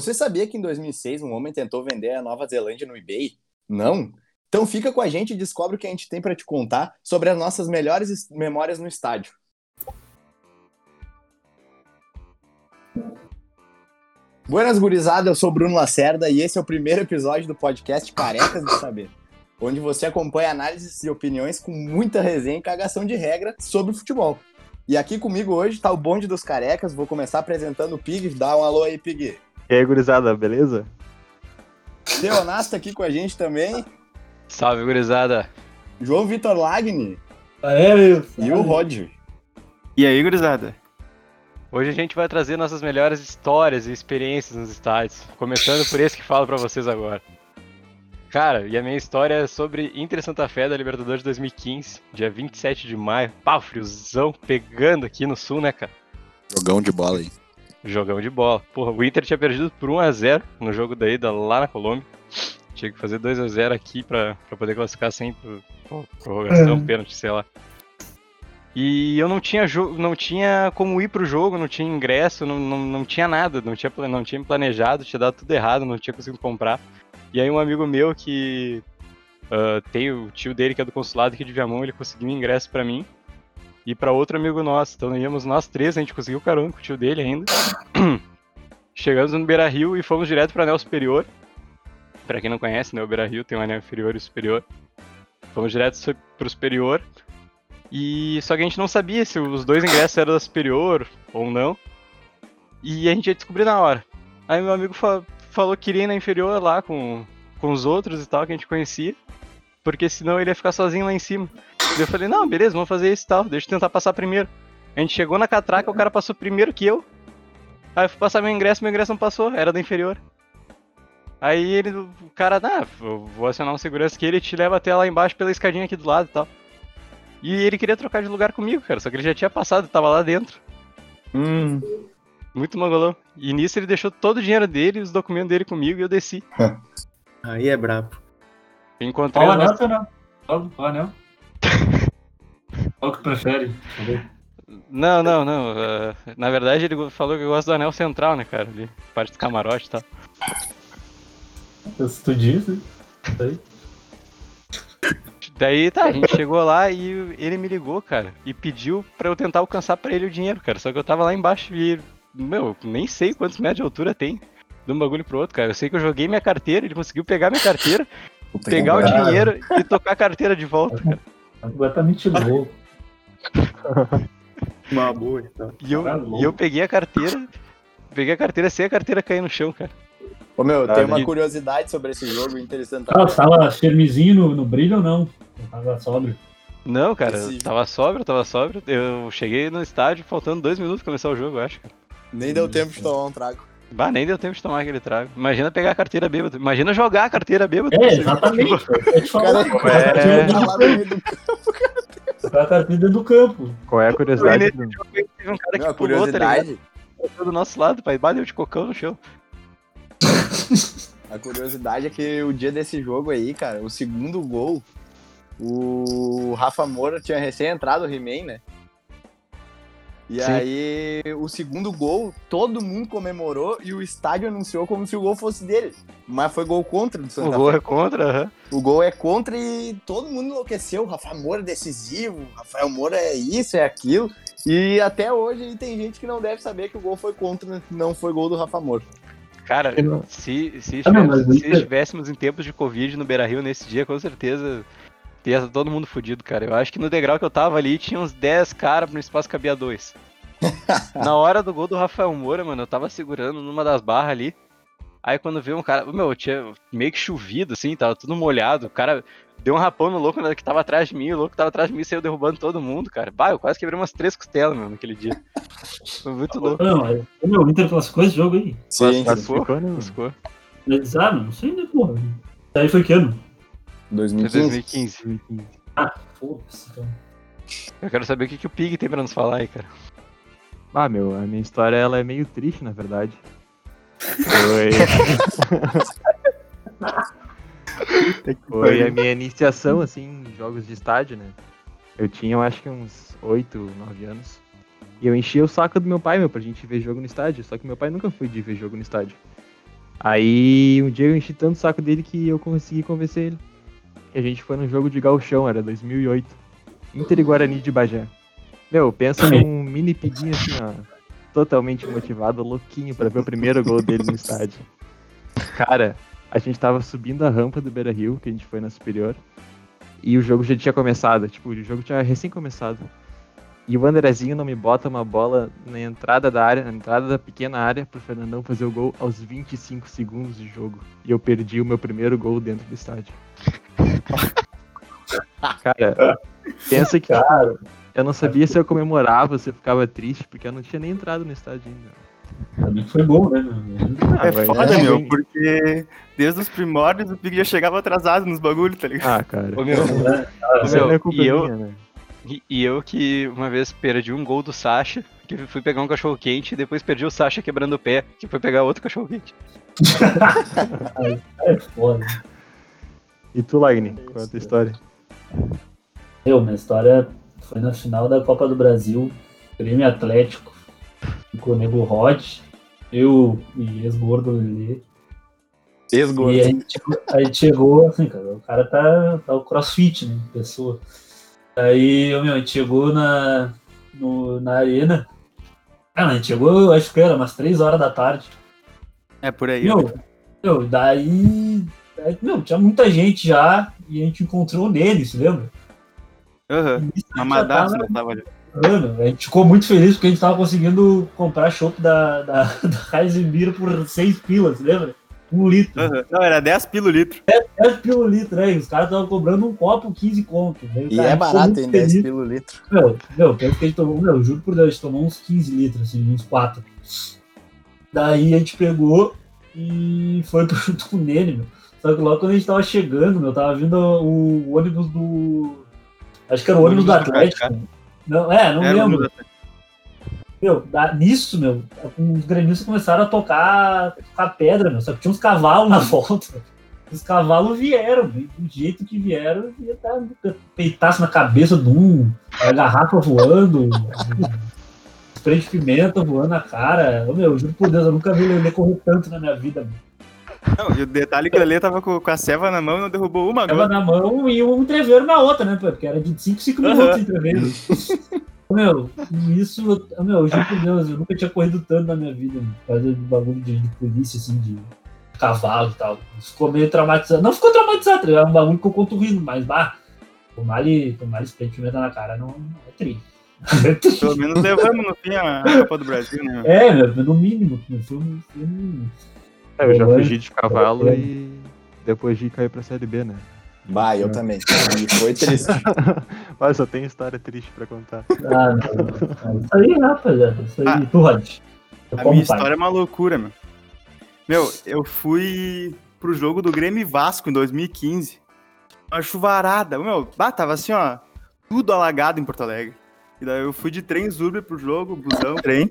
Você sabia que em 2006 um homem tentou vender a Nova Zelândia no eBay? Não? Então fica com a gente e descobre o que a gente tem para te contar sobre as nossas melhores memórias no estádio. Buenas gurizada, eu sou Bruno Lacerda e esse é o primeiro episódio do podcast Carecas de Saber, onde você acompanha análises e opiniões com muita resenha e cagação de regra sobre futebol. E aqui comigo hoje está o bonde dos carecas, vou começar apresentando o Pig, dá um alô aí, Pig. E aí, gurizada, beleza? Leonas tá aqui com a gente também. Salve, gurizada. João Vitor Lagni. É, meu. E o Roger. E aí, gurizada? Hoje a gente vai trazer nossas melhores histórias e experiências nos estádios. Começando por esse que falo pra vocês agora. Cara, e a minha história é sobre Inter Santa Fé da Libertadores de 2015, dia 27 de maio. Pau, friozão pegando aqui no sul, né, cara? Jogão de bola aí. Jogão de bola. Porra, o Inter tinha perdido por 1x0 no jogo da ida lá na Colômbia. Tinha que fazer 2x0 aqui pra, pra poder classificar sem prorrogação, é. pênalti, sei lá. E eu não tinha, não tinha como ir pro jogo, não tinha ingresso, não, não, não tinha nada, não tinha, não tinha planejado, tinha dado tudo errado, não tinha conseguido comprar. E aí um amigo meu que uh, tem o tio dele que é do consulado aqui de Viamão, ele conseguiu um ingresso para mim e para outro amigo nosso. Então íamos nós três, a gente conseguiu carona com o tio dele ainda. Chegamos no Beira Rio e fomos direto para anel superior. Para quem não conhece, né, o Beira Rio tem um anel inferior e superior. Fomos direto pro superior. E só que a gente não sabia se os dois ingressos eram da superior ou não. E a gente ia descobrir na hora. Aí meu amigo fa falou que iria ir na inferior lá com, com os outros e tal, que a gente conhecia. Porque senão ele ia ficar sozinho lá em cima. Eu falei, não, beleza, vamos fazer isso e tal, deixa eu tentar passar primeiro. A gente chegou na catraca, o cara passou primeiro que eu. Aí eu fui passar meu ingresso, meu ingresso não passou, era da inferior. Aí ele, o cara, ah, vou acionar um segurança que ele te leva até lá embaixo pela escadinha aqui do lado e tal. E ele queria trocar de lugar comigo, cara, só que ele já tinha passado, tava lá dentro. Hum. Muito mangolão. E nisso ele deixou todo o dinheiro dele, os documentos dele comigo e eu desci. Aí é brabo. Encontrei. Anel, não? Qual anel? Qual que prefere? Não, não, não. Uh, na verdade, ele falou que gosta do anel central, né, cara? Ali, parte do camarote e tal. Se tu disse, aí. Daí tá, a gente chegou lá e ele me ligou, cara, e pediu pra eu tentar alcançar pra ele o dinheiro, cara. Só que eu tava lá embaixo e, meu, nem sei quantos metros de altura tem de um bagulho pro outro, cara. Eu sei que eu joguei minha carteira, ele conseguiu pegar minha carteira, pegar o dinheiro e tocar a carteira de volta, cara. Completamente louco. Uma boa, então. E eu, e eu peguei a carteira, peguei a carteira sem a carteira cair no chão, cara. Ô meu, ah, tem uma curiosidade sobre esse jogo interessante. Ah, tava chermizinho no, no brilho ou não? Tava sóbrio. Não, cara, esse... tava sóbrio, tava sóbrio. Eu cheguei no estádio faltando dois minutos pra começar o jogo, eu acho. Cara. Nem deu tempo de tomar um trago. Bah, nem deu tempo de tomar aquele trago. Imagina pegar a carteira bêbada. Imagina jogar a carteira bêbada. É, exatamente. Eu cara, é... a carteira do campo. Qual é a curiosidade? Teve um cara que pulou, tá curiosidade... tá do nosso lado, pai. Bateu de cocão no chão. A curiosidade é que o dia desse jogo aí, cara, o segundo gol, o Rafa Moura tinha recém entrado o He-Man, né? E Sim. aí, o segundo gol, todo mundo comemorou e o estádio anunciou como se o gol fosse dele. Mas foi gol contra do Santa O gol Fé. é contra, uhum. O gol é contra e todo mundo enlouqueceu. O Rafa Moura é decisivo, o Rafael Moura é isso, é aquilo. E até hoje tem gente que não deve saber que o gol foi contra, não foi gol do Rafa Moura. Cara, se, se, ah, não, se estivéssemos em tempos de Covid no Beira Rio nesse dia, com certeza Ia todo mundo fudido, cara. Eu acho que no degrau que eu tava ali tinha uns 10 caras, no espaço cabia dois. Na hora do gol do Rafael Moura, mano, eu tava segurando numa das barras ali. Aí quando veio um cara, meu, tinha meio que chovido, assim, tava tudo molhado. O cara deu um rapão no louco que tava atrás de mim, o louco que tava atrás de mim saiu derrubando todo mundo, cara. Bah, eu quase quebrei umas três costelas, meu, naquele dia. Foi muito louco. Não, meu, o Inter classificou esse jogo aí. Sim, classificou, né? Classificou. Ah, não sei, né, porra. Aí foi que ano? 2015. 2015. Ah, foda-se, então. Eu quero saber o que, que o Pig tem pra nos falar aí, cara. Ah, meu, a minha história ela é meio triste, na verdade. Foi. Foi a minha iniciação, assim, em jogos de estádio, né? Eu tinha, eu acho que uns 8, 9 anos. E eu enchia o saco do meu pai, meu, pra gente ver jogo no estádio. Só que meu pai nunca foi de ver jogo no estádio. Aí um dia eu enchi tanto o saco dele que eu consegui convencer ele. E a gente foi num jogo de galchão, era 2008. Inter e Guarani de Bagé. Meu, pensa num mini piguinho assim, ó. Totalmente motivado, louquinho pra ver o primeiro gol dele no estádio. Cara, a gente tava subindo a rampa do Beira Rio, que a gente foi na superior. E o jogo já tinha começado, tipo, o jogo tinha recém começado. E o Andrezinho não me bota uma bola na entrada da área, na entrada da pequena área, pro Fernandão fazer o gol aos 25 segundos de jogo. E eu perdi o meu primeiro gol dentro do estádio. Cara, pensa que tipo, eu não sabia se eu comemorava, se eu ficava triste, porque eu não tinha nem entrado no estádio ainda. Mim foi bom, né? É foda, é, meu, hein? porque desde os primórdios o Pig já chegava atrasado nos bagulhos, tá ligado? Ah, cara. Ô, meu, meu, é culpa e eu- né? e, e eu que uma vez perdi um gol do Sasha, que fui pegar um cachorro quente, e depois perdi o Sasha quebrando o pé, que foi pegar outro cachorro quente. É foda. E tu, Lagni, qual é a tua história? Eu, minha história foi na final da Copa do Brasil, Grêmio Atlético, com o Nego Rod, eu e ex-gordo Lelê. Ex-gordo. E a gente, chegou- a gente chegou, assim, cara, o cara tá, tá o crossfit, né, pessoa. Aí, meu, a gente chegou na, no, na arena. Ah, a gente chegou, acho que era umas 3 horas da tarde. É por aí. Meu, meu, daí, daí, meu, tinha muita gente já e a gente encontrou nele, se lembra? Aham. Já madassa tava- tava ali. Mano, a gente ficou muito feliz porque a gente tava conseguindo comprar chopp da, da, da Heisenbir por 6 pilas, lembra? Um litro. Aham. Não, era 10 pilo litro. 10 pila o litro, né? Os caras estavam cobrando um copo 15 conto. né? E Cara, é a gente ficou barato, hein? 10 feliz. pelo litro. Meu, meu, que a gente tomou, meu, juro por Deus, a gente tomou uns 15 litros, assim, uns 4. Daí a gente pegou e foi pro- junto com o Nene, meu. Só que logo quando a gente tava chegando, meu, tava vindo o, ônibus do. Acho que era o O ônibus do ônibus do Atlético. Não, é, não Era lembro. Meu, da- nisso, meu, os gremistas começaram a tocar, tocar pedra, meu. Só que tinha uns cavalos na volta. Os cavalos vieram, meu, do jeito que vieram, ia dar peitaço na cabeça de um, a garrafa voando, spray de pimenta voando na cara. Meu, juro por Deus, eu nunca vi o Lelê correr tanto na minha vida. Meu. Não, e o detalhe é que o Lelê tava com, com a ceva na mão e não derrubou uma gota. na mão e um entreveiro na outra, né? Porque era de 5, 5 Aham. minutos o entreveiro. Meu, isso, meu, eu juro por Deus, eu nunca tinha corrido tanto na minha vida, fazer bagulho de, de polícia, assim, de cavalo e tal. Ficou meio traumatizado. Não ficou traumatizado, ligado? É um bagulho que eu conto rindo, mas, bah, tomar-lhe tomar spray de pimenta na cara não é triste. É triste. Pelo menos levamos no fim a Copa do Brasil, né? É, no mínimo, foi. Foi um... É, eu já fugi de cavalo e depois de cair pra Série B, né? Bah, eu também. E foi triste. Mas só tem história triste pra contar. Ah, não, não. Isso aí, rapaziada. Isso aí, Ah, tu, Rod. A minha pai. história é uma loucura, meu. Meu, eu fui pro jogo do Grêmio e Vasco em 2015. Uma chuvarada. Meu, bah, tava assim, ó, tudo alagado em Porto Alegre. E daí eu fui de trem Uber pro jogo, busão, trem.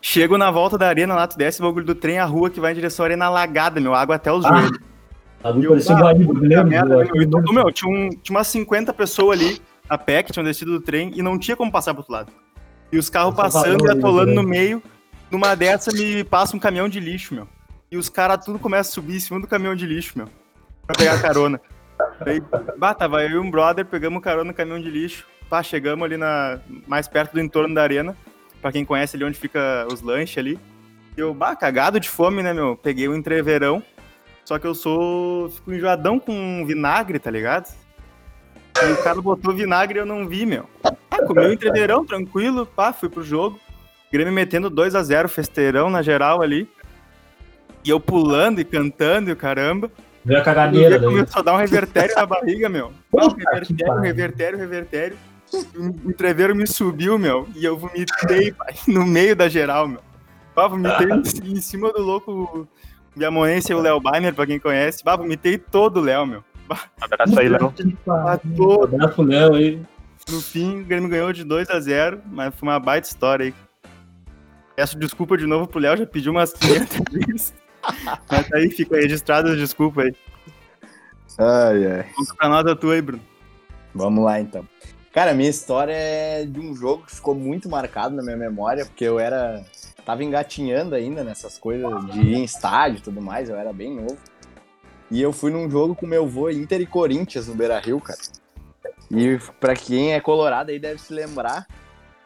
Chego na volta da arena lá, tu desce o bagulho do trem, a rua que vai em direção à arena alagada, meu, água até os Ah, joelhos. Bagulho Eu, parecia ah, lembro, merda, eu meu, e tinha, um- tinha umas 50 pessoas ali a pé que tinham descido do trem e não tinha como passar pro outro lado. E os carros passando e atolando no meio. Numa dessa me passa um caminhão de lixo, meu. E os caras tudo começam a subir em cima do caminhão de lixo, meu. Pra pegar carona. Daí, bah, tava eu e um brother, pegamos carona no caminhão de lixo. Pá, chegamos ali na, mais perto do entorno da arena. Pra quem conhece ali onde fica os lanches ali. E eu, bah, cagado de fome, né, meu? Peguei um entreverão. Só que eu sou. Fico enjoadão com vinagre, tá ligado? E o cara botou vinagre e eu não vi, meu. Ah, comi o entreverão, tranquilo, pá, fui pro jogo. Grêmio metendo 2 a 0 festeirão na geral ali. E eu pulando e cantando e o caramba. Veio a E caganeira daí. começou a dar um revertério na barriga, meu. Ah, um revertério, revertério, revertério. O entreveiro me subiu, meu. E eu vomitei, pai, no meio da geral, meu. Pá, vomitei em cima do louco Biamonense e o Léo Bainer, pra quem conhece. Bah, vomitei todo o Léo, meu. Abraço aí, Léo. Todo. Abraço pro Léo aí. No fim, o Grêmio ganhou de 2 a 0 mas foi uma baita história aí. Peço desculpa de novo pro Léo, já pediu umas 500 vezes. Mas aí, fica registrado as desculpas aí. Ai, ai. Conta pra nós a tua aí, Bruno. Vamos lá, então. Cara, minha história é de um jogo que ficou muito marcado na minha memória, porque eu era tava engatinhando ainda nessas coisas de ir em estádio e tudo mais, eu era bem novo. E eu fui num jogo com meu avô Inter e Corinthians no Beira Rio, cara. E pra quem é colorado aí deve se lembrar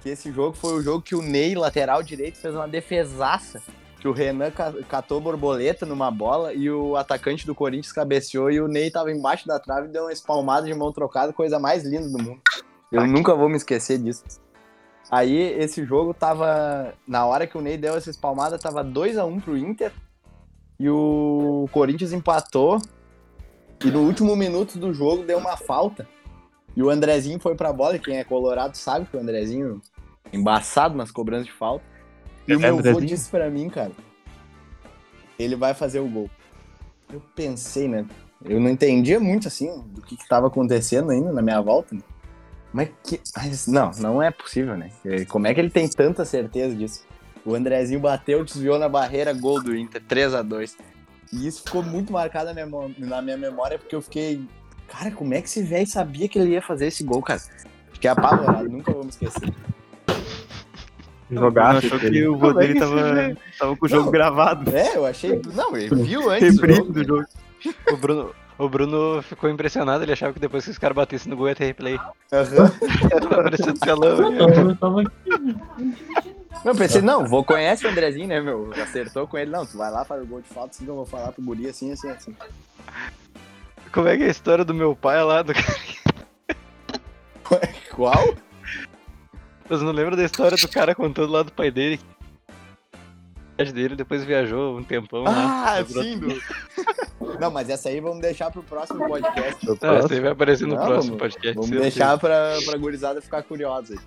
que esse jogo foi o jogo que o Ney, lateral direito, fez uma defesaça. Que o Renan ca- catou borboleta numa bola e o atacante do Corinthians cabeceou e o Ney tava embaixo da trave e deu uma espalmada de mão trocada, coisa mais linda do mundo. Eu nunca vou me esquecer disso. Aí esse jogo tava. Na hora que o Ney deu essa espalmada, tava 2x1 pro Inter. E o Corinthians empatou. E no último minuto do jogo deu uma falta. E o Andrezinho foi pra bola. E quem é colorado sabe que o Andrezinho é embaçado nas cobranças de falta. E o É, meu avô disse pra mim, cara. Ele vai fazer o gol. Eu pensei, né? Eu não entendia muito assim do que, que tava acontecendo ainda na minha volta. né? Mas que. Mas não, não é possível, né? Como é que ele tem tanta certeza disso? O Andrezinho bateu, desviou na barreira, gol do Inter, 3 a 2 E isso ficou muito marcado na minha, mo- na minha memória, porque eu fiquei. Cara, como é que esse velho sabia que ele ia fazer esse gol, cara? Fiquei apavorado, nunca vou me esquecer. Jogaço. achou que o é dele que tava, tava com o jogo Não. gravado. É, eu achei. Não, ele viu antes. jogo. do jogo. O Bruno, o Bruno ficou impressionado, ele achava que depois que os caras batessem no gol ia ter replay. Aham. Tava parecendo telão. Não, eu tava aqui. Não, pensei, não, vou conhece o Andrezinho, né, meu? Acertou com ele. Não, tu vai lá, faz o gol de falta, assim que eu vou falar pro guri assim, assim, assim. Como é que é a história do meu pai lá? Do... Qual? Vocês não lembram da história do cara contando lá do pai dele? A dele depois viajou um tempão lá. Ah, Lembrou? sim, do... Não, mas essa aí vamos deixar pro próximo podcast. Do Ah, próximo. isso aí vai aparecer no Não, próximo vamos- podcast. Vamos certeza. deixar pra, pra gurizada ficar curiosa aí.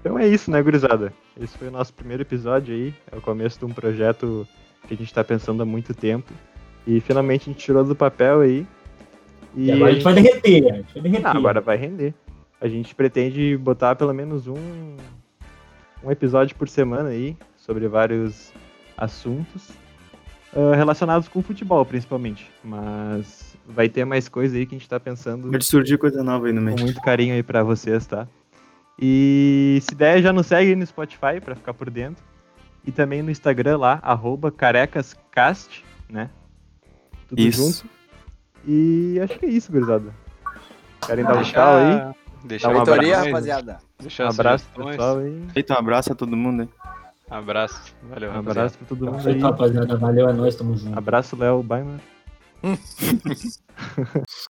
Então é isso, né, gurizada? Esse foi o nosso primeiro episódio aí. É o começo de um projeto que a gente tá pensando há muito tempo. E finalmente a gente tirou do papel aí. E agora a gente vai derreter. A gente vai derreter. Ah, agora vai render. A gente pretende botar pelo menos um, um episódio por semana aí sobre vários assuntos ah, relacionados com futebol, principalmente. Mas vai ter mais coisa aí que a gente tá pensando Pode surgir coisa nova aí no meio. com muito carinho aí pra vocês, tá? E se der, já nos segue aí no Spotify pra ficar por dentro. E também no Instagram lá, arroba carecascast, né? Tudo Isso. junto. E acho que é isso, gurizada. Querem dar um tchau aí? Deixar Dá um Reitoria, abraço. rapaziada. Deixar Um abraço pessoal aí. Feito um abraço a todo mundo aí. Abraço. Valeu, rapaziada. abraço pra todo mundo aí. Rapaziada. Valeu, é nóis, tamo junto. Abraço, Léo. Bye, mano.